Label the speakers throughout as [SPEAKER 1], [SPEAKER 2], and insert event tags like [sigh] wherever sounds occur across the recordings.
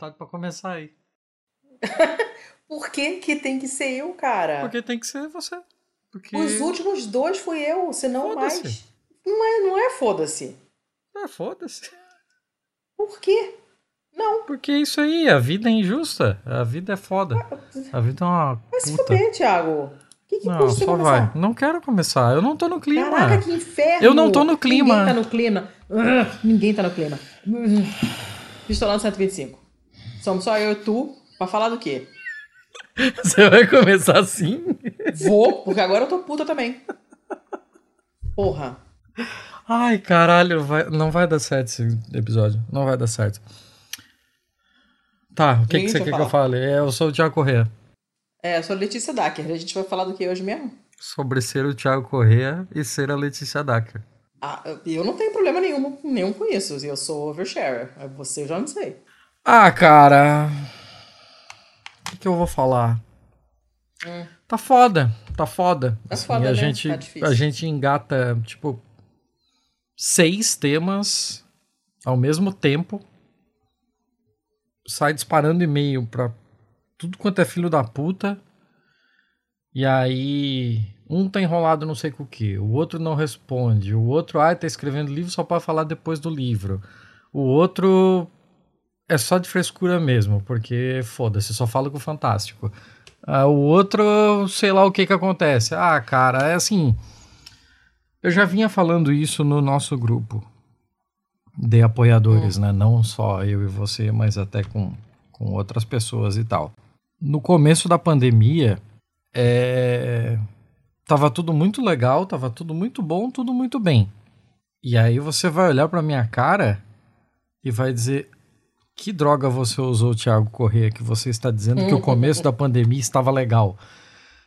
[SPEAKER 1] vontade pra começar aí. [laughs]
[SPEAKER 2] Por que que tem que ser eu, cara?
[SPEAKER 1] Porque tem que ser você. Porque...
[SPEAKER 2] Os últimos dois fui eu, senão mais. Não é, não é foda-se.
[SPEAKER 1] Ah, foda-se.
[SPEAKER 2] Por quê? Não.
[SPEAKER 1] Porque isso aí, a vida é injusta. A vida é foda. A vida é uma
[SPEAKER 2] Vai se
[SPEAKER 1] puta.
[SPEAKER 2] fuder, Thiago. O que, que
[SPEAKER 1] Não, só
[SPEAKER 2] começar?
[SPEAKER 1] vai. Não quero começar. Eu não tô no clima.
[SPEAKER 2] Caraca, que inferno!
[SPEAKER 1] Eu não tô no clima.
[SPEAKER 2] Ninguém tá no clima. Ninguém tá no clima. Pistolando 125. Somos só eu e tu pra falar do quê? [laughs]
[SPEAKER 1] Você vai começar assim?
[SPEAKER 2] Vou, porque agora eu tô puta também. Porra.
[SPEAKER 1] Ai, caralho, vai- não vai dar certo esse episódio. Não vai dar certo. Tá, o que, que você quer que eu
[SPEAKER 2] falar?
[SPEAKER 1] fale? É, Eu sou o Thiago Corrêa.
[SPEAKER 2] É, eu sou Letícia Dacker. A gente vai falar do que hoje mesmo?
[SPEAKER 1] Sobre ser o Thiago Corrêa e ser a Letícia Dacker.
[SPEAKER 2] Ah, eu não tenho problema nenhum, nenhum com isso. Eu sou oversharer. Você eu já não sei.
[SPEAKER 1] Ah, cara. O que, que eu vou falar?
[SPEAKER 2] Hum.
[SPEAKER 1] Tá foda, tá foda.
[SPEAKER 2] Tá
[SPEAKER 1] Assim,
[SPEAKER 2] foda,
[SPEAKER 1] a
[SPEAKER 2] né?
[SPEAKER 1] gente,
[SPEAKER 2] Tá
[SPEAKER 1] a gente engata, tipo, seis temas ao mesmo tempo. Sai disparando e-mail pra tudo quanto é filho da puta. E aí, um tá enrolado não sei com o que, o outro não responde, o outro, ah, tá escrevendo livro só pra falar depois do livro. O outro é só de frescura mesmo, porque foda-se, só fala com o Fantástico. Ah, o outro, sei lá o que que acontece. Ah, cara, é assim. Eu já vinha falando isso no nosso grupo de apoiadores, né? Não só eu e você, mas até com, com outras pessoas e tal. No começo da pandemia, é... tava tudo muito legal, tava tudo muito bom, tudo muito bem. E aí você vai olhar pra minha cara e vai dizer: que droga você usou, Thiago Corrêa, que você está dizendo que o começo da pandemia estava legal?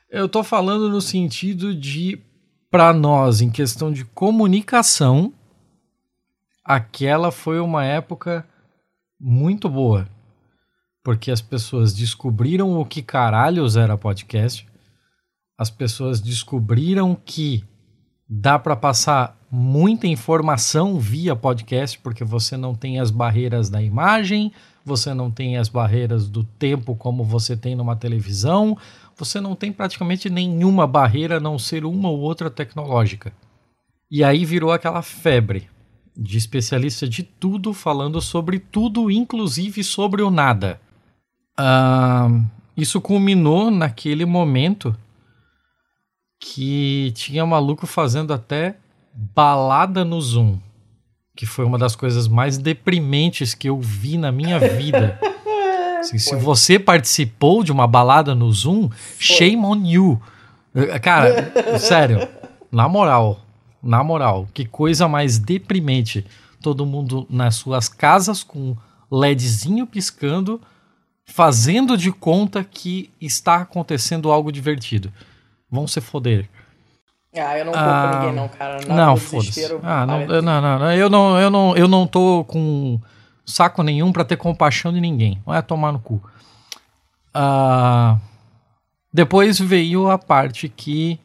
[SPEAKER 1] Eu tô falando no sentido de, para nós, em questão de comunicação, aquela foi uma época muito boa. Porque as pessoas descobriram o que caralhos era podcast, as pessoas descobriram que dá para passar muita informação via podcast, porque você não tem as barreiras da imagem, você não tem as barreiras do tempo como você tem numa televisão, você não tem praticamente nenhuma barreira a não ser uma ou outra tecnológica. E aí virou aquela febre de especialista de tudo falando sobre tudo, inclusive sobre o nada. Ah, isso culminou naquele momento que tinha maluco fazendo até balada no Zoom, que foi uma das coisas mais deprimentes que eu vi na minha vida. [laughs] Se
[SPEAKER 2] Foi.
[SPEAKER 1] você participou de uma balada no Zoom, shame on you. Eh, Cara, [laughs] sério, na moral, na moral, que coisa mais deprimente. Todo mundo nas suas casas com LEDzinho piscando, fazendo de conta que está acontecendo algo divertido. Vão se foder.
[SPEAKER 2] Ah, eu não culpo
[SPEAKER 1] Ah,
[SPEAKER 2] ninguém, não, cara.
[SPEAKER 1] Não, foda-se. Ah, não,
[SPEAKER 2] para-
[SPEAKER 1] não, não, não, eu não, eu não, eu não tô com saco nenhum pra ter compaixão de ninguém. Vai tomar no cu. Ah, depois veio a parte que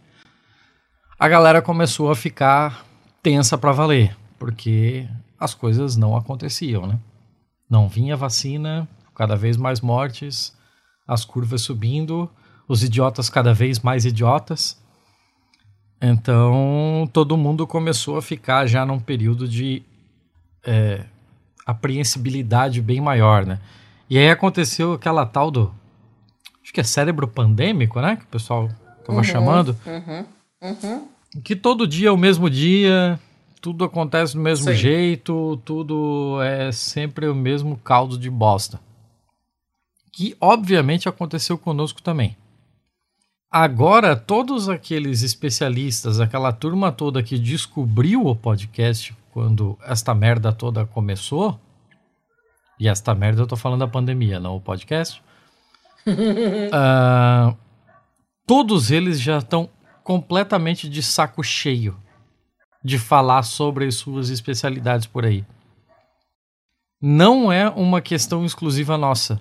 [SPEAKER 1] a galera começou a ficar tensa pra valer, porque as coisas não aconteciam, né? Não vinha vacina, cada vez mais mortes, as curvas subindo, os idiotas cada vez mais idiotas. Então, todo mundo começou a ficar já num período de é, apreensibilidade bem maior, né? E aí aconteceu aquela tal do. Acho que é cérebro pandêmico, né? Que o pessoal tava chamando.
[SPEAKER 2] Uhum, uhum.
[SPEAKER 1] Que todo dia é o mesmo dia, tudo acontece do mesmo
[SPEAKER 2] Sim.
[SPEAKER 1] jeito, tudo é sempre o mesmo caldo de bosta. Que obviamente aconteceu conosco também. Agora, todos aqueles especialistas, aquela turma toda que descobriu o podcast quando esta merda toda começou, e esta merda eu tô falando da pandemia, não o podcast, [laughs] ah, todos eles já estão completamente de saco cheio de falar sobre as suas especialidades por aí. Não é uma questão exclusiva nossa,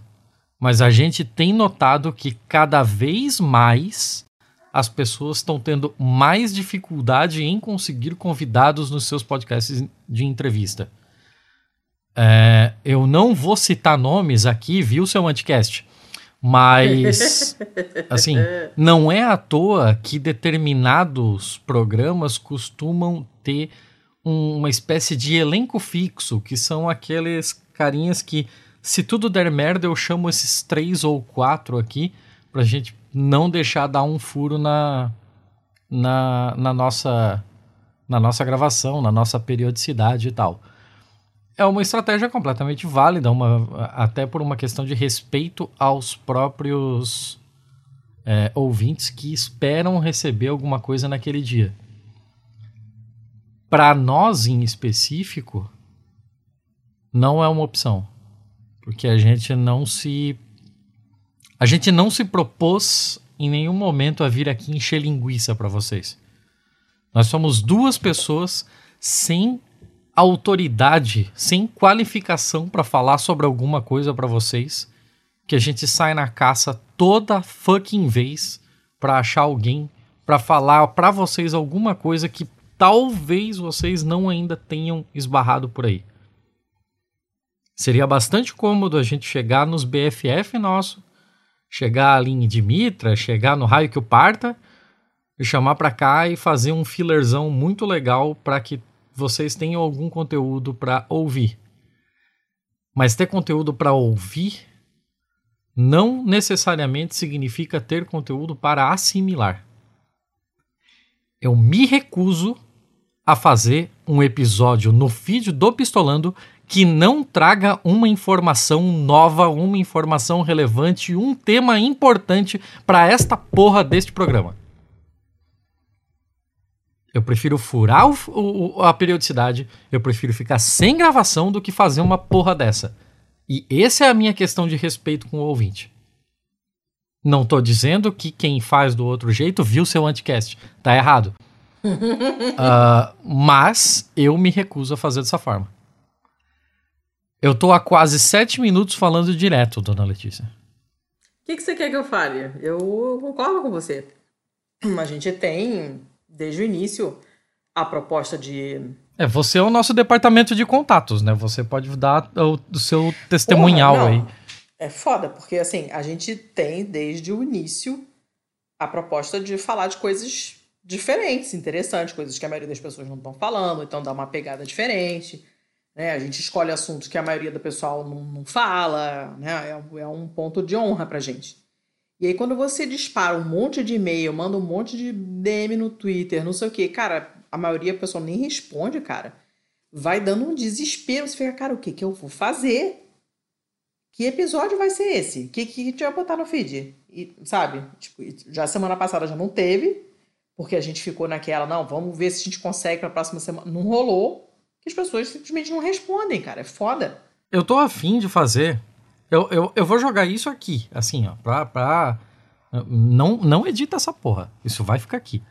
[SPEAKER 1] mas a gente tem notado que cada vez mais as pessoas estão tendo mais dificuldade em conseguir convidados nos seus podcasts de entrevista. É, eu não vou citar nomes aqui, viu, seu anticast? Mas, [laughs] assim, não é à toa que determinados programas costumam ter um, uma espécie de elenco fixo, que são aqueles carinhas que, se tudo der merda, eu chamo esses três ou quatro aqui, pra gente não deixar dar um furo na, na, na, nossa, na nossa gravação, na nossa periodicidade e tal é uma estratégia completamente válida, uma, até por uma questão de respeito aos próprios é, ouvintes que esperam receber alguma coisa naquele dia. Para nós em específico, não é uma opção, porque a gente não se a gente não se propôs em nenhum momento a vir aqui encher linguiça para vocês. Nós somos duas pessoas sem autoridade, sem qualificação para falar sobre alguma coisa para vocês, que a gente sai na caça toda fucking vez para achar alguém para falar para vocês alguma coisa que talvez vocês não ainda tenham esbarrado por aí. Seria bastante cômodo a gente chegar nos BFF nosso, chegar ali em Dimitra, chegar no raio que o parta, e chamar para cá e fazer um fillerzão muito legal para que vocês tenham algum conteúdo para ouvir. Mas ter conteúdo para ouvir não necessariamente significa ter conteúdo para assimilar. Eu me recuso a fazer um episódio no feed do Pistolando que não traga uma informação nova, uma informação relevante, um tema importante para esta porra deste programa. Eu prefiro furar o, o, a periodicidade, eu prefiro ficar sem gravação do que fazer uma porra dessa. E essa é a minha questão de respeito com o ouvinte. Não tô dizendo que quem faz do outro jeito viu seu anticast. Tá errado. uh, [laughs] mas eu me recuso a fazer dessa forma. Eu tô há quase sete minutos falando direto, dona Letícia.
[SPEAKER 2] O que, que você quer que eu fale? Eu concordo com você. A gente tem desde o início a proposta de.
[SPEAKER 1] É, você é o nosso departamento de contatos, né? Você pode dar o, o seu testemunhal Porra, aí.
[SPEAKER 2] É foda, porque assim, a gente tem desde o início a proposta de falar de coisas diferentes, interessantes, coisas que a maioria das pessoas não estão falando, então dá uma pegada diferente. Né? A gente escolhe assuntos que a maioria do pessoal não, não fala, né? É, é um ponto de honra pra gente. E aí, quando você dispara um monte de e-mail, manda um monte de DM no Twitter, não sei o que, cara, a maioria do pessoal nem responde, cara. Vai dando um desespero. Você fica, cara, o que, que eu vou fazer? Que episódio vai ser esse? O que, que a gente vai botar no feed? E, sabe? Tipo, já semana passada já não teve, porque a gente ficou naquela, não, vamos ver se a gente consegue pra próxima semana. Não rolou, as pessoas simplesmente não respondem, cara. É foda.
[SPEAKER 1] Eu tô afim de fazer eu, eu, eu vou jogar isso aqui, assim, ó, pra. pra não, não edita essa porra. Isso vai ficar aqui.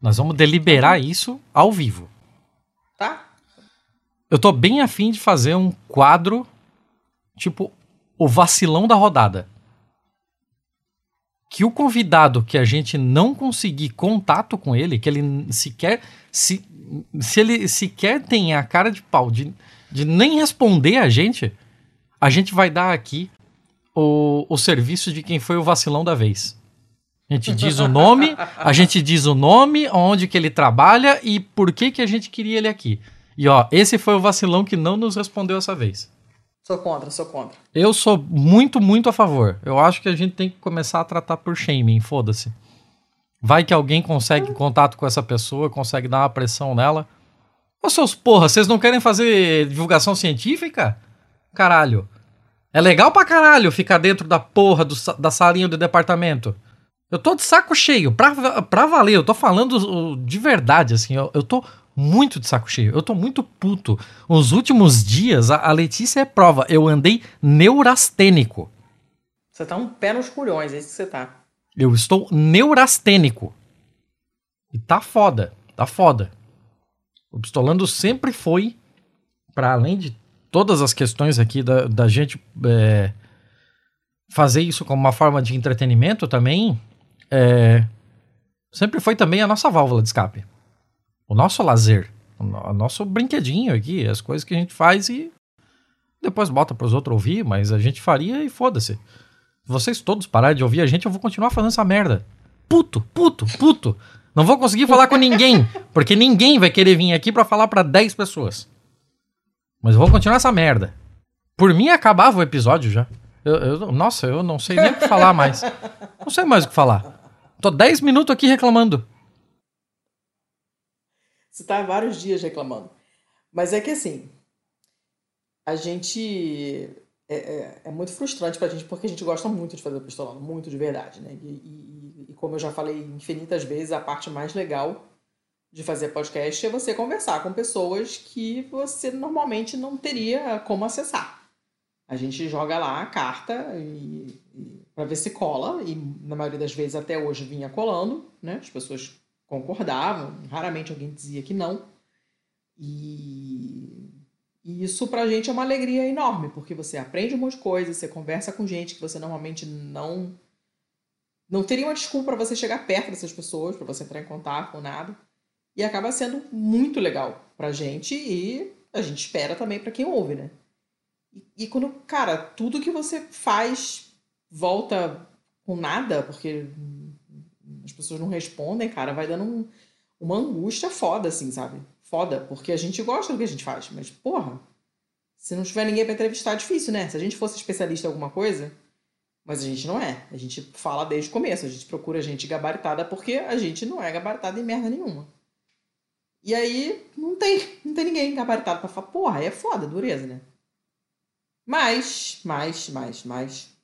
[SPEAKER 1] Nós vamos deliberar isso ao vivo.
[SPEAKER 2] Tá?
[SPEAKER 1] Eu tô bem afim de fazer um quadro, tipo, o vacilão da rodada. Que o convidado que a gente não conseguir contato com ele, que ele sequer. Se, se ele sequer tem a cara de pau de, de nem responder a gente a gente vai dar aqui o, o serviço de quem foi o vacilão da vez. A gente diz o nome, a gente diz o nome, onde que ele trabalha e por que que a gente queria ele aqui. E ó, esse foi o vacilão que não nos respondeu essa vez.
[SPEAKER 2] Sou contra, sou contra.
[SPEAKER 1] Eu sou muito, muito a favor. Eu acho que a gente tem que começar a tratar por shaming, foda-se. Vai que alguém consegue contato com essa pessoa, consegue dar uma pressão nela. Ô seus porra, vocês não querem fazer divulgação científica? Caralho. É legal pra caralho ficar dentro da porra do, da salinha do departamento. Eu tô de saco cheio, pra, pra valer, eu tô falando de verdade, assim, eu, eu tô muito de saco cheio, eu tô muito puto. Os últimos dias, a, a Letícia é prova, eu andei neurastênico.
[SPEAKER 2] Você tá um pé nos culhões, é isso que você tá.
[SPEAKER 1] Eu estou neurastênico. E tá foda, tá foda. O Pistolando sempre foi, para além de todas as questões aqui da, da gente é, fazer isso como uma forma de entretenimento também, é, sempre foi também a nossa válvula de escape. O nosso lazer. O nosso brinquedinho aqui, as coisas que a gente faz e depois bota para os outros ouvir, mas a gente faria e foda-se. Vocês todos pararem de ouvir a gente, eu vou continuar fazendo essa merda. Puto, puto, puto. Não vou conseguir falar com ninguém, [laughs] porque ninguém vai querer vir aqui para falar para 10 pessoas. Mas eu vou continuar essa merda. Por mim acabava o episódio já. Eu, eu, nossa, eu não sei nem o que falar mais. Não sei mais o que falar. Tô 10 minutos aqui reclamando.
[SPEAKER 2] Você tá vários dias reclamando. Mas é que assim, a gente. É, é, é, muito frustrante pra gente, porque a gente gosta muito de fazer o pistolando, muito de verdade, né? E, e, e, como eu já falei infinitas vezes, a parte mais legal de fazer podcast é você conversar com pessoas que você normalmente não teria como acessar. A gente joga lá a carta e, e para ver se cola, e na maioria das vezes até hoje vinha colando, né? As pessoas concordavam, raramente alguém dizia que não. E, e isso pra gente é uma alegria enorme, porque você aprende um monte de coisa, você conversa com gente que você normalmente não não teria uma desculpa para você chegar perto dessas pessoas, para você entrar em contato com nada. E acaba sendo muito legal pra gente e a gente espera também para quem ouve, né? E, e quando, cara, tudo que você faz volta com nada, porque as pessoas não respondem, cara, vai dando um, uma angústia foda, assim, sabe? Foda, porque a gente gosta do que a gente faz, mas, porra, se não tiver ninguém para entrevistar, é difícil, né? Se a gente fosse especialista em alguma coisa, mas a gente não é. A gente fala desde o começo, a gente procura gente gabaritada porque a gente não é gabaritada em merda nenhuma. E aí não tem, não tem ninguém gabaritado pra falar, porra, aí é foda, dureza, né? Mas, mais, mais, mais.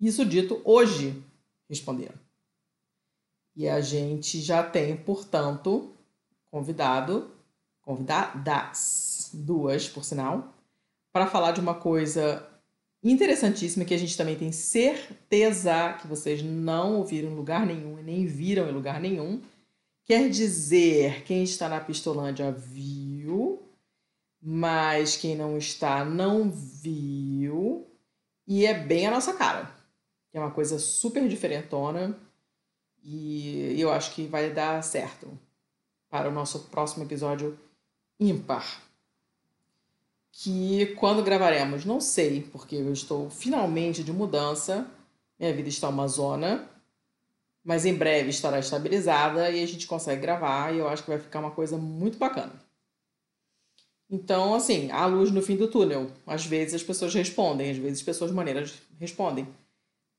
[SPEAKER 2] Isso dito, hoje responderam. E a gente já tem, portanto, convidado, convidadas, duas, por sinal, para falar de uma coisa interessantíssima que a gente também tem certeza que vocês não ouviram em lugar nenhum e nem viram em lugar nenhum. Quer dizer, quem está na Pistolândia viu, mas quem não está não viu. E é bem a nossa cara. É uma coisa super diferentona e eu acho que vai dar certo para o nosso próximo episódio ímpar. Que quando gravaremos, não sei, porque eu estou finalmente de mudança. Minha vida está uma zona, mas em breve estará estabilizada e a gente consegue gravar e eu acho que vai ficar uma coisa muito bacana. Então, assim, há luz no fim do túnel. Às vezes as pessoas respondem, às vezes as pessoas maneiras respondem.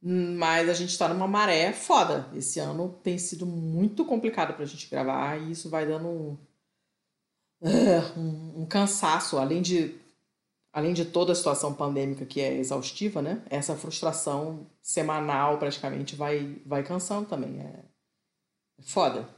[SPEAKER 2] Mas a gente está numa maré foda. Esse ano tem sido muito complicado para a gente gravar e isso vai dando um, uh, um, um, cansaço, além de, além de toda a situação pandêmica que é exaustiva, né? Essa frustração semanal praticamente vai, vai cansando também. É, é foda.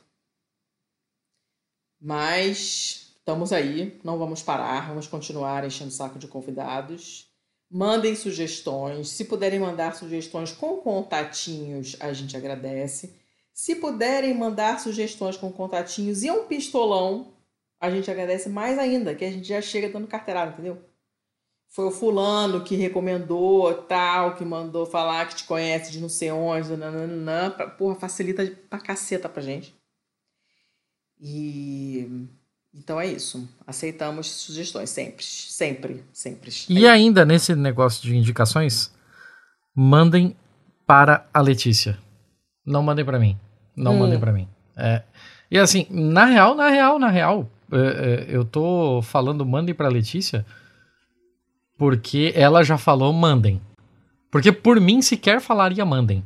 [SPEAKER 2] Mas estamos aí, não vamos parar, vamos continuar enchendo o saco de convidados. Mandem sugestões. Se puderem mandar sugestões com contatinhos, a gente agradece. Se puderem mandar sugestões com contatinhos e um pistolão, a gente agradece mais ainda, que a gente já chega dando carteirada, entendeu? Foi o fulano que recomendou tal, que mandou falar que te conhece de não sei onde, nananã. Porra, facilita pra caceta pra gente. E então é isso. Aceitamos sugestões sempre, sempre, sempre.
[SPEAKER 1] E é ainda nesse negócio de indicações, mandem para a Letícia. Não mandem para mim. Não hum. mandem para mim. É. E assim, na real, na real, na real, é, é, eu tô falando mandem para a Letícia porque ela já falou mandem. Porque por mim sequer falaria mandem.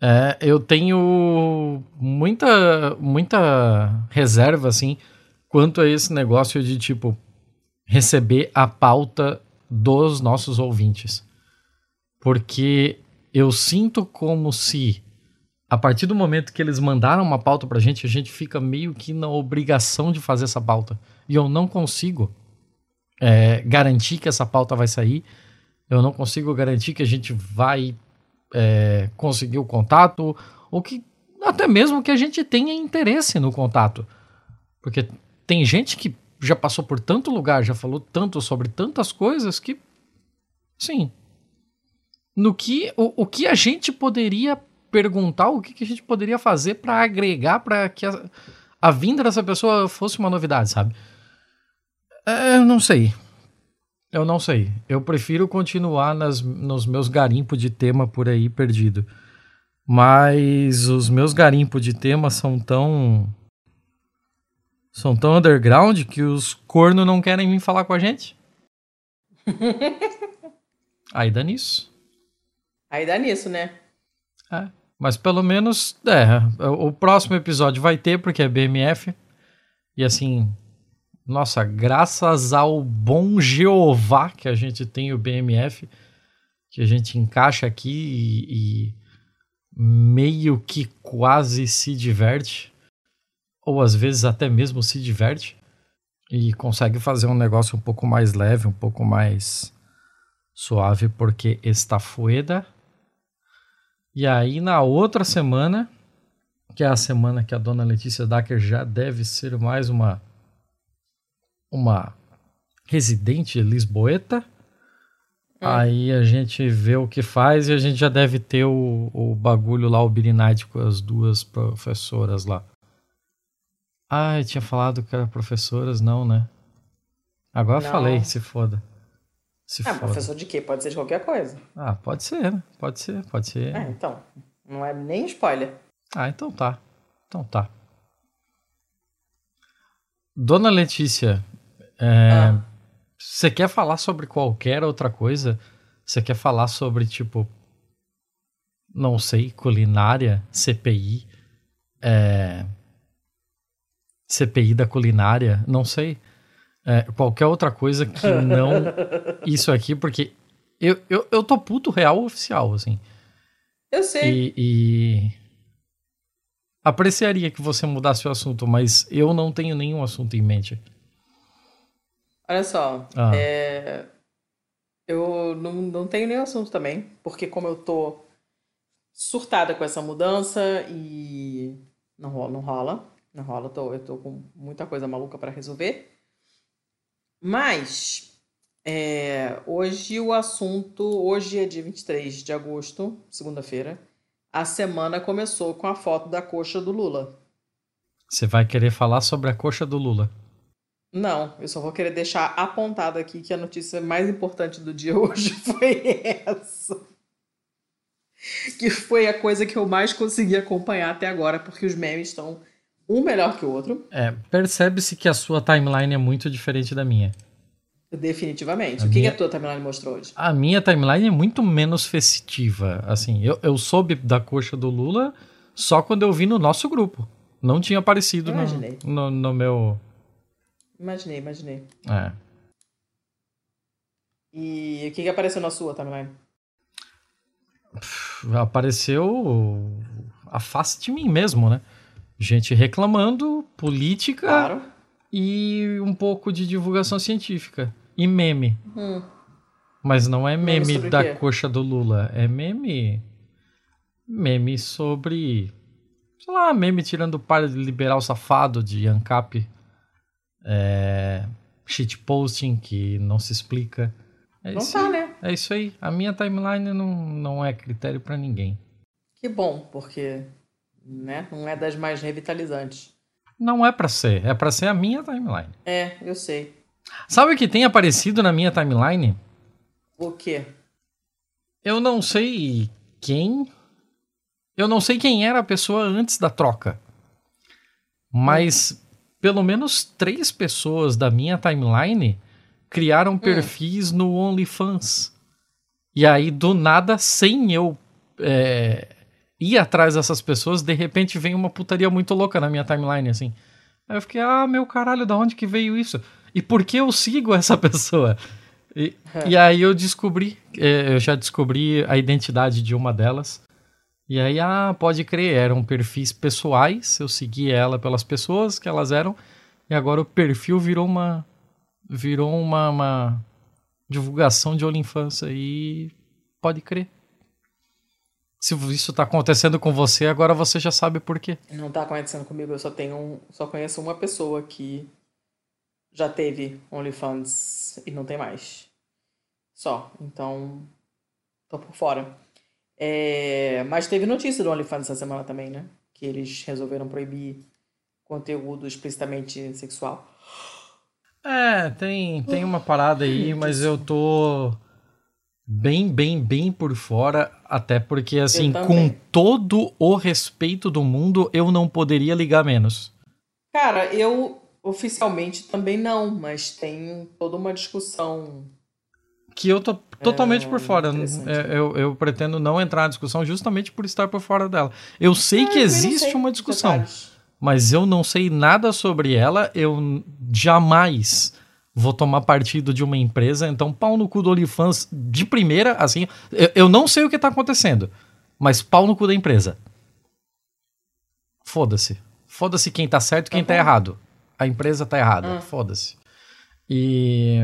[SPEAKER 1] É, eu tenho muita muita reserva assim quanto a esse negócio de, tipo, receber a pauta dos nossos ouvintes. Porque eu sinto como se, a partir do momento que eles mandaram uma pauta pra gente, a gente fica meio que na obrigação de fazer essa pauta. E eu não consigo é, garantir que essa pauta vai sair. Eu não consigo garantir que a gente vai é, conseguir o contato, ou que até mesmo que a gente tenha interesse no contato. Porque tem gente que já passou por tanto lugar, já falou tanto sobre tantas coisas que, sim, no que o, o que a gente poderia perguntar, o que, que a gente poderia fazer para agregar para que a, a vinda dessa pessoa fosse uma novidade, sabe? É, eu não sei. Eu não sei. Eu prefiro continuar nas, nos meus garimpos de tema por aí perdido. Mas os meus garimpos de tema são tão. São tão underground que os cornos não querem vir falar com a gente. [laughs] aí dá nisso.
[SPEAKER 2] Aí dá nisso, né?
[SPEAKER 1] É. Mas pelo menos, é. O próximo episódio vai ter, porque é BMF. E assim, nossa, graças ao bom Jeová que a gente tem o BMF, que a gente encaixa aqui e, e meio que quase se diverte, ou às vezes até mesmo se diverte, e consegue fazer um negócio um pouco mais leve, um pouco mais suave, porque está fueda. E aí na outra semana, que é a semana que a dona Letícia Dacker já deve ser mais uma uma residente lisboeta. É. Aí a gente vê o que faz e a gente já deve ter o, o bagulho lá, o Birinite com as duas professoras lá. Ah, eu tinha falado que eram professoras, não, né? Agora não. falei, se foda.
[SPEAKER 2] Se ah, foda. professor de quê? Pode ser de qualquer coisa.
[SPEAKER 1] Ah, pode ser, né? Pode ser, pode ser.
[SPEAKER 2] É, então. Não é nem spoiler.
[SPEAKER 1] Ah, então tá. Então tá. Dona Letícia, é, ah. Você quer falar sobre qualquer outra coisa? Você quer falar sobre, tipo, não sei, culinária, CPI, é, CPI da culinária, não sei. É, qualquer outra coisa que não [laughs] isso aqui, porque eu, eu, eu tô puto real oficial, assim.
[SPEAKER 2] Eu sei.
[SPEAKER 1] E, e, apreciaria que você mudasse o assunto, mas eu não tenho nenhum assunto em mente.
[SPEAKER 2] Olha só, ah. é... eu não, não tenho nenhum assunto também, porque como eu tô surtada com essa mudança e não rola, não rola, não rola, tô, eu tô com muita coisa maluca para resolver. Mas é, hoje o assunto, hoje é dia 23 de agosto, segunda-feira. A semana começou com a foto da coxa do Lula.
[SPEAKER 1] Você vai querer falar sobre a coxa do Lula?
[SPEAKER 2] Não, eu só vou querer deixar apontado aqui que a notícia mais importante do dia [laughs] hoje foi essa. Que foi a coisa que eu mais consegui acompanhar até agora, porque os memes estão um melhor que o outro.
[SPEAKER 1] É, percebe-se que a sua timeline é muito diferente da minha.
[SPEAKER 2] Definitivamente. A o que, minha... que a tua timeline mostrou hoje?
[SPEAKER 1] A minha timeline é muito menos festiva. Assim, eu, eu soube da coxa do Lula só quando eu vi no nosso grupo. Não tinha aparecido no, no, no meu
[SPEAKER 2] Imaginei, imaginei.
[SPEAKER 1] É.
[SPEAKER 2] E o que, que apareceu na sua timeline?
[SPEAKER 1] Apareceu a face de mim mesmo, né? Gente reclamando, política
[SPEAKER 2] claro.
[SPEAKER 1] e um pouco de divulgação científica. E meme. Hum. Mas não é meme, meme da coxa do Lula. É meme. Meme sobre. Sei lá, meme tirando o par liberal safado de ANCAP é, shitposting que não se explica.
[SPEAKER 2] É não tá, né?
[SPEAKER 1] É isso aí. A minha timeline não, não é critério para ninguém.
[SPEAKER 2] Que bom, porque né, não é das mais revitalizantes.
[SPEAKER 1] Não é para ser, é para ser a minha timeline.
[SPEAKER 2] É, eu sei.
[SPEAKER 1] Sabe o que tem aparecido na minha timeline?
[SPEAKER 2] O quê?
[SPEAKER 1] Eu não sei quem. Eu não sei quem era a pessoa antes da troca. Mas pelo menos três pessoas da minha timeline criaram hum. perfis no OnlyFans. E aí, do nada, sem eu é, ir atrás dessas pessoas, de repente vem uma putaria muito louca na minha timeline, assim. Aí eu fiquei, ah, meu caralho, da onde que veio isso? E por que eu sigo essa [laughs] pessoa? E, e aí eu descobri, é, eu já descobri a identidade de uma delas. E aí, ah, pode crer, eram perfis pessoais, eu segui ela pelas pessoas que elas eram, e agora o perfil virou uma virou uma, uma divulgação de OnlyFans e pode crer. Se isso tá acontecendo com você, agora você já sabe por quê.
[SPEAKER 2] Não tá acontecendo comigo, eu só tenho um, só conheço uma pessoa que já teve OnlyFans e não tem mais. Só, então tô por fora. É, mas teve notícia do OnlyFans essa semana também, né? Que eles resolveram proibir conteúdo explicitamente sexual.
[SPEAKER 1] É, tem, tem uma parada aí, mas eu tô bem, bem, bem por fora, até porque, assim, com todo o respeito do mundo, eu não poderia ligar menos.
[SPEAKER 2] Cara, eu oficialmente também não, mas tem toda uma discussão.
[SPEAKER 1] Que eu tô totalmente é, por fora. É, eu, eu pretendo não entrar na discussão justamente por estar por fora dela. Eu sei é, que existe sei uma discussão, detalhes. mas eu não sei nada sobre ela. Eu jamais vou tomar partido de uma empresa, então pau no cu do OnlyFans de primeira, assim, eu, eu não sei o que tá acontecendo, mas pau no cu da empresa. Foda-se. Foda-se quem tá certo e quem tá, tá errado. A empresa tá errada, ah. foda-se. E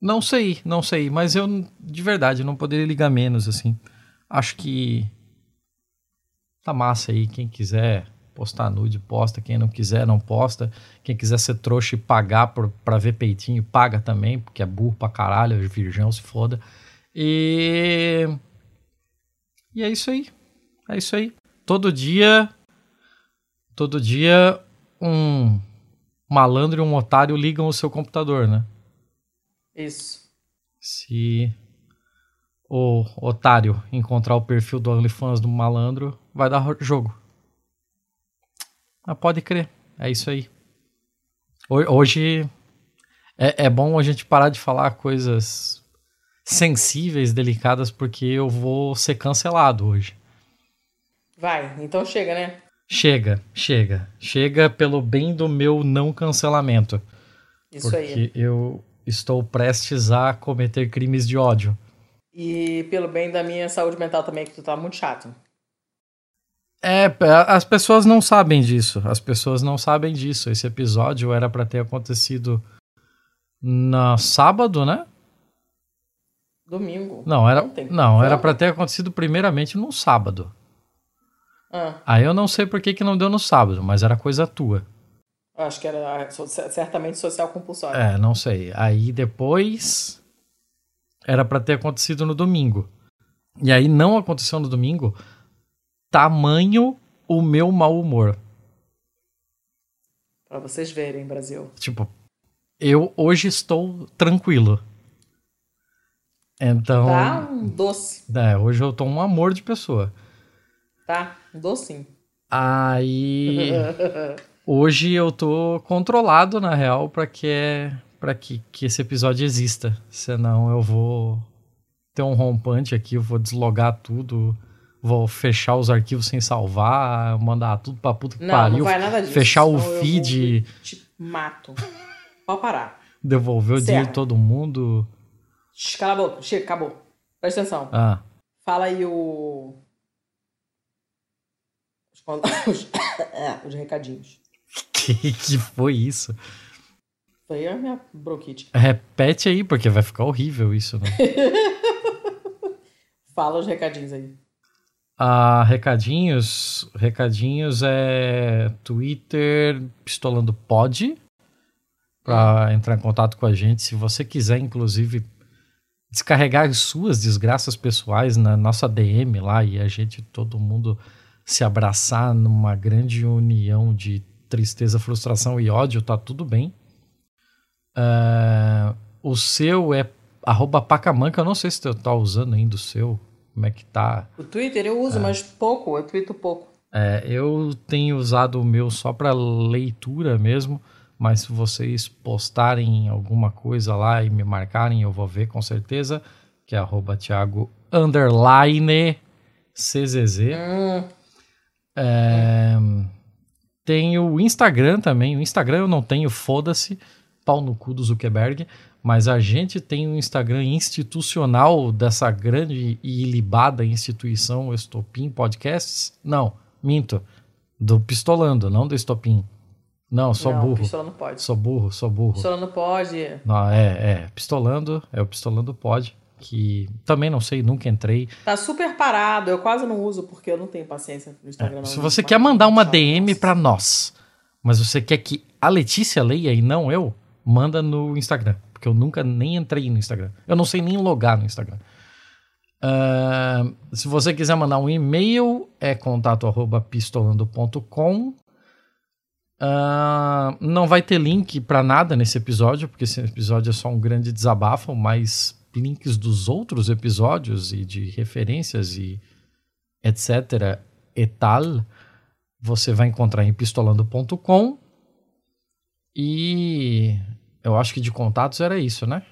[SPEAKER 1] não sei, não sei, mas eu de verdade não poderia ligar menos assim. Acho que tá massa aí, quem quiser postar nude, posta. Quem não quiser, não posta. Quem quiser ser trouxa e pagar por, pra ver peitinho, paga também, porque é burro pra caralho, é virgão, se foda. E. E é isso aí. É isso aí. Todo dia. Todo dia, um malandro e um otário ligam o seu computador, né?
[SPEAKER 2] Isso.
[SPEAKER 1] Se o otário encontrar o perfil do OnlyFans do malandro, vai dar jogo. Mas pode crer, é isso aí. Hoje é, é bom a gente parar de falar coisas sensíveis, delicadas, porque eu vou ser cancelado hoje.
[SPEAKER 2] Vai, então chega, né?
[SPEAKER 1] Chega, chega. Chega pelo bem do meu não cancelamento.
[SPEAKER 2] Isso
[SPEAKER 1] porque
[SPEAKER 2] aí.
[SPEAKER 1] eu estou prestes a cometer crimes de ódio.
[SPEAKER 2] E pelo bem da minha saúde mental também, que tu tá muito chato.
[SPEAKER 1] É, as pessoas não sabem disso. As pessoas não sabem disso. Esse episódio era para ter acontecido no sábado, né?
[SPEAKER 2] Domingo.
[SPEAKER 1] Não, era Ontem. não, era para ter acontecido primeiramente no sábado.
[SPEAKER 2] Ah.
[SPEAKER 1] Aí eu não sei por que, que não deu no sábado, mas era coisa tua.
[SPEAKER 2] Acho que era ah, certamente social compulsório.
[SPEAKER 1] É, não sei. Aí depois era para ter acontecido no domingo. E aí não aconteceu no domingo tamanho o meu mau humor.
[SPEAKER 2] Pra vocês verem, Brasil.
[SPEAKER 1] Tipo, eu hoje estou tranquilo. Então.
[SPEAKER 2] Tá um doce.
[SPEAKER 1] É, hoje eu tô um amor de pessoa.
[SPEAKER 2] Tá, um docinho.
[SPEAKER 1] Aí. [laughs] hoje eu tô controlado, na real, pra que, pra que, que esse episódio exista. Senão eu vou ter um rompante aqui, eu vou deslogar tudo vou fechar os arquivos sem salvar, mandar tudo pra puta que
[SPEAKER 2] não,
[SPEAKER 1] pariu.
[SPEAKER 2] Não, vai nada disso.
[SPEAKER 1] Fechar o feed.
[SPEAKER 2] te mato. Pode parar.
[SPEAKER 1] Devolver o dinheiro de todo mundo.
[SPEAKER 2] Cala a boca. Chega, acabou. Presta atenção.
[SPEAKER 1] Ah.
[SPEAKER 2] Fala aí o. Os, [coughs] [coughs] os recadinhos.
[SPEAKER 1] Que que foi isso?
[SPEAKER 2] Foi a minha bronquite.
[SPEAKER 1] Repete aí, porque vai ficar horrível isso, né? [laughs]
[SPEAKER 2] Fala os recadinhos aí.
[SPEAKER 1] Ah, recadinhos. Recadinhos é Twitter Pistolando Pod para entrar em contato com a gente. Se você quiser, inclusive, descarregar suas desgraças pessoais na nossa DM lá e a gente, todo mundo se abraçar numa grande união de tristeza, frustração e ódio, tá tudo bem. Uh, o seu é arroba pacamanca, eu não sei se você tá usando ainda o seu como é que tá.
[SPEAKER 2] O Twitter eu uso, é. mas pouco, eu twito pouco.
[SPEAKER 1] É, eu tenho usado o meu só para leitura mesmo, mas se vocês postarem alguma coisa lá e me marcarem, eu vou ver com certeza, que é arroba Thiago underline CZZ.
[SPEAKER 2] Hum.
[SPEAKER 1] É, tenho o Instagram também, o Instagram eu não tenho, foda-se, pau no cu do Zuckerberg, mas a gente tem um Instagram institucional dessa grande e ilibada instituição Estopim Podcasts? Não, minto. Do Pistolando, não do Estopim. Não, sou não, burro.
[SPEAKER 2] Pistolando pode.
[SPEAKER 1] Sou burro, sou burro.
[SPEAKER 2] Pistolando pode.
[SPEAKER 1] Não, é, é. Pistolando, é o Pistolando pode. Que também não sei, nunca entrei.
[SPEAKER 2] Tá super parado, eu quase não uso porque eu não tenho paciência no Instagram. É,
[SPEAKER 1] se você quer mandar uma DM para nós, mas você quer que a Letícia leia e não eu, manda no Instagram porque eu nunca nem entrei no Instagram. Eu não sei nem logar no Instagram. Uh, se você quiser mandar um e-mail, é contato arroba pistolando.com. Uh, não vai ter link para nada nesse episódio, porque esse episódio é só um grande desabafo, mas links dos outros episódios e de referências e etc. e tal, você vai encontrar em pistolando.com. E eu acho que de contatos era isso, né?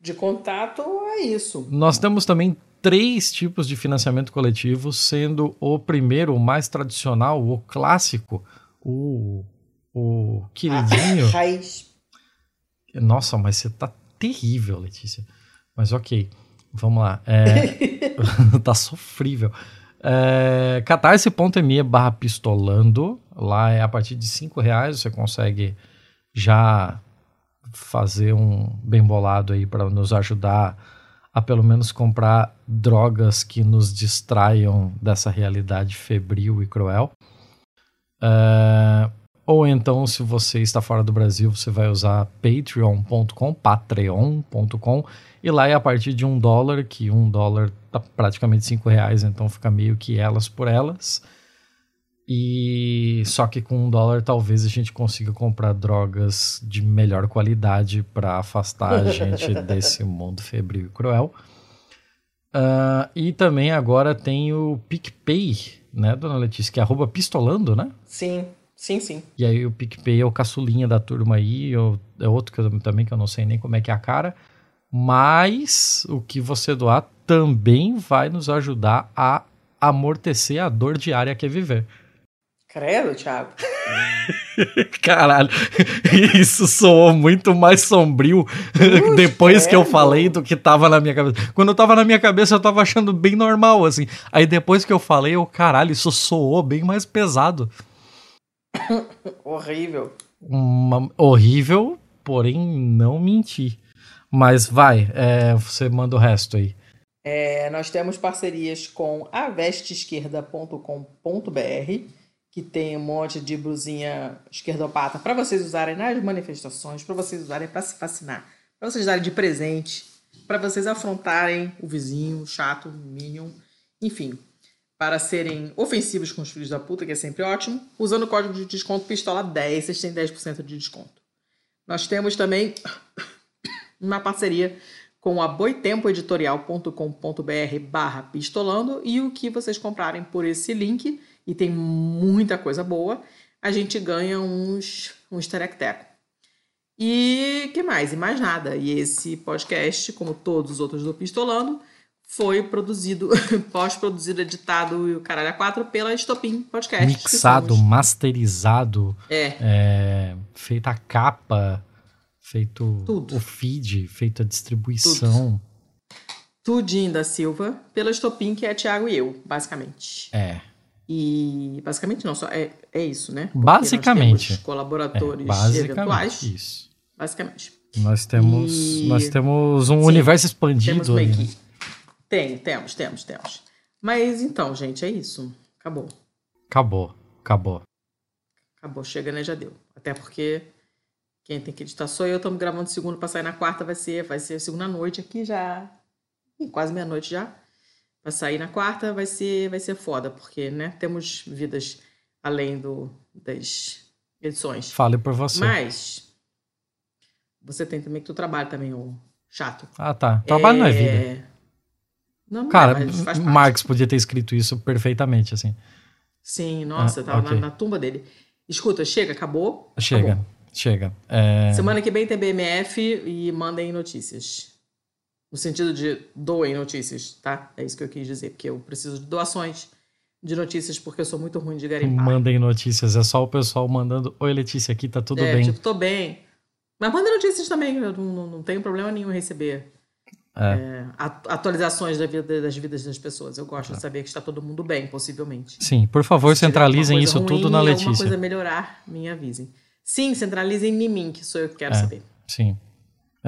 [SPEAKER 2] De contato é isso.
[SPEAKER 1] Nós temos também três tipos de financiamento coletivo, sendo o primeiro, o mais tradicional, o clássico, o, o queridinho. [laughs]
[SPEAKER 2] raiz.
[SPEAKER 1] Nossa, mas você tá terrível, Letícia. Mas ok, vamos lá. É, [laughs] [laughs] tá sofrível. É, catarse.me barra pistolando. Lá é a partir de cinco reais você consegue já fazer um bem bolado aí para nos ajudar a pelo menos comprar drogas que nos distraiam dessa realidade febril e cruel. Uh, ou então, se você está fora do Brasil, você vai usar patreon.com, patreon.com, e lá é a partir de um dólar, que um dólar tá praticamente cinco reais, então fica meio que elas por elas. E só que com um dólar talvez a gente consiga comprar drogas de melhor qualidade para afastar a gente [laughs] desse mundo febril e cruel. Uh, e também agora tem o PicPay, né, dona Letícia, que é arroba pistolando, né?
[SPEAKER 2] Sim, sim, sim.
[SPEAKER 1] E aí o PicPay é o caçulinha da turma aí, é outro que eu, também que eu não sei nem como é que é a cara. Mas o que você doar também vai nos ajudar a amortecer a dor diária que é viver.
[SPEAKER 2] Credo, Thiago. [laughs]
[SPEAKER 1] Caralho, [laughs] isso soou muito mais sombrio [laughs] depois credo. que eu falei do que tava na minha cabeça. Quando eu tava na minha cabeça, eu tava achando bem normal, assim. Aí depois que eu falei, eu, caralho, isso soou bem mais pesado. [coughs]
[SPEAKER 2] horrível.
[SPEAKER 1] Uma, horrível, porém não menti. Mas vai, é, você manda o resto aí.
[SPEAKER 2] É, nós temos parcerias com avesteesquerda.com.br que tem um monte de blusinha esquerdopata para vocês usarem nas manifestações, para vocês usarem para se fascinar, para vocês darem de presente, para vocês afrontarem o vizinho, o chato, o minion, enfim, para serem ofensivos com os filhos da puta, que é sempre ótimo. Usando o código de desconto pistola 10, vocês têm 10% de desconto. Nós temos também [coughs] uma parceria com a boitempoeditorial.com.br barra pistolando e o que vocês comprarem por esse link e tem muita coisa boa, a gente ganha uns, uns terecteco. E que mais? E mais nada. E esse podcast, como todos os outros do Pistolando, foi produzido, [laughs] pós-produzido, editado e o caralho a quatro pela Estopim Podcast.
[SPEAKER 1] Mixado, masterizado,
[SPEAKER 2] é.
[SPEAKER 1] é. feita a capa, feito Tudo. o feed, feita a distribuição. Tudo.
[SPEAKER 2] Tudinho da Silva, pela Estopim, que é Thiago e eu, basicamente.
[SPEAKER 1] É.
[SPEAKER 2] E basicamente não, só é, é isso, né? Porque
[SPEAKER 1] basicamente.
[SPEAKER 2] colaboradores
[SPEAKER 1] é, basicamente
[SPEAKER 2] eventuais.
[SPEAKER 1] Isso.
[SPEAKER 2] Basicamente.
[SPEAKER 1] Nós temos, e... nós temos um Sim, universo expandido temos aí. Né?
[SPEAKER 2] Tem, temos, temos, temos. Mas então, gente, é isso. Acabou.
[SPEAKER 1] Acabou, acabou.
[SPEAKER 2] Acabou, chega, né? Já deu. Até porque quem tem que editar sou eu. Estamos gravando segundo para sair na quarta, vai ser, vai ser segunda noite aqui já. quase meia-noite já. Pra sair na quarta vai ser, vai ser foda, porque, né, temos vidas além do, das edições.
[SPEAKER 1] Fale por você.
[SPEAKER 2] Mas você tem também que tu trabalha também, o chato.
[SPEAKER 1] Ah, tá. Trabalho é... não é vida. Não, não Cara, é, Marx podia ter escrito isso perfeitamente, assim.
[SPEAKER 2] Sim, nossa, ah, tava okay. na, na, tumba dele. Escuta, chega, acabou?
[SPEAKER 1] Chega,
[SPEAKER 2] acabou.
[SPEAKER 1] chega. É...
[SPEAKER 2] Semana que vem tem BMF e mandem notícias. No sentido de doem notícias, tá? É isso que eu quis dizer, porque eu preciso de doações de notícias porque eu sou muito ruim de garimpar.
[SPEAKER 1] Mandem notícias, é só o pessoal mandando: Oi, Letícia, aqui tá tudo
[SPEAKER 2] é,
[SPEAKER 1] bem.
[SPEAKER 2] Tipo, tô bem. Mas mandem notícias também, eu não, não, tenho problema nenhum em receber é. É, atualizações da vida, das vidas das pessoas. Eu gosto é. de saber que está todo mundo bem, possivelmente.
[SPEAKER 1] Sim, por favor, Se centralizem isso ruim, tudo na Letícia. Se alguma
[SPEAKER 2] coisa melhorar, me avisem. Sim, centralizem em mim, que sou eu que quero é, saber.
[SPEAKER 1] Sim.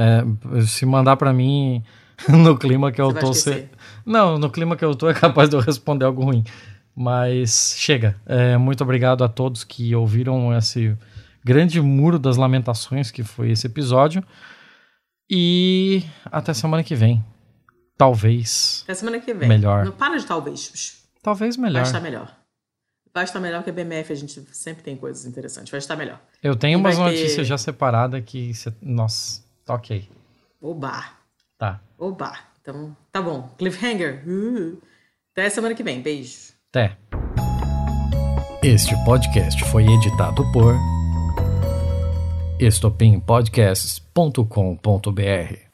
[SPEAKER 1] É, se mandar para mim [laughs] no clima que eu Você tô. Se... Não, no clima que eu tô é capaz de eu responder algo ruim. Mas chega. É, muito obrigado a todos que ouviram esse grande muro das lamentações que foi esse episódio. E até semana que vem. Talvez.
[SPEAKER 2] Até semana que vem.
[SPEAKER 1] Melhor.
[SPEAKER 2] Não para de talvez.
[SPEAKER 1] Talvez melhor.
[SPEAKER 2] Vai estar melhor. vai estar melhor que a BMF, a gente sempre tem coisas interessantes, vai estar melhor.
[SPEAKER 1] Eu tenho
[SPEAKER 2] E
[SPEAKER 1] umas
[SPEAKER 2] ter-
[SPEAKER 1] notícias já separadas que. Nossa, tá ok.
[SPEAKER 2] Oba!
[SPEAKER 1] Tá.
[SPEAKER 2] Oba! Então, tá bom. Cliffhanger. Uh. Até semana que vem. Beijo.
[SPEAKER 1] Até. Este podcast foi editado por estopimpodcasts.com.br.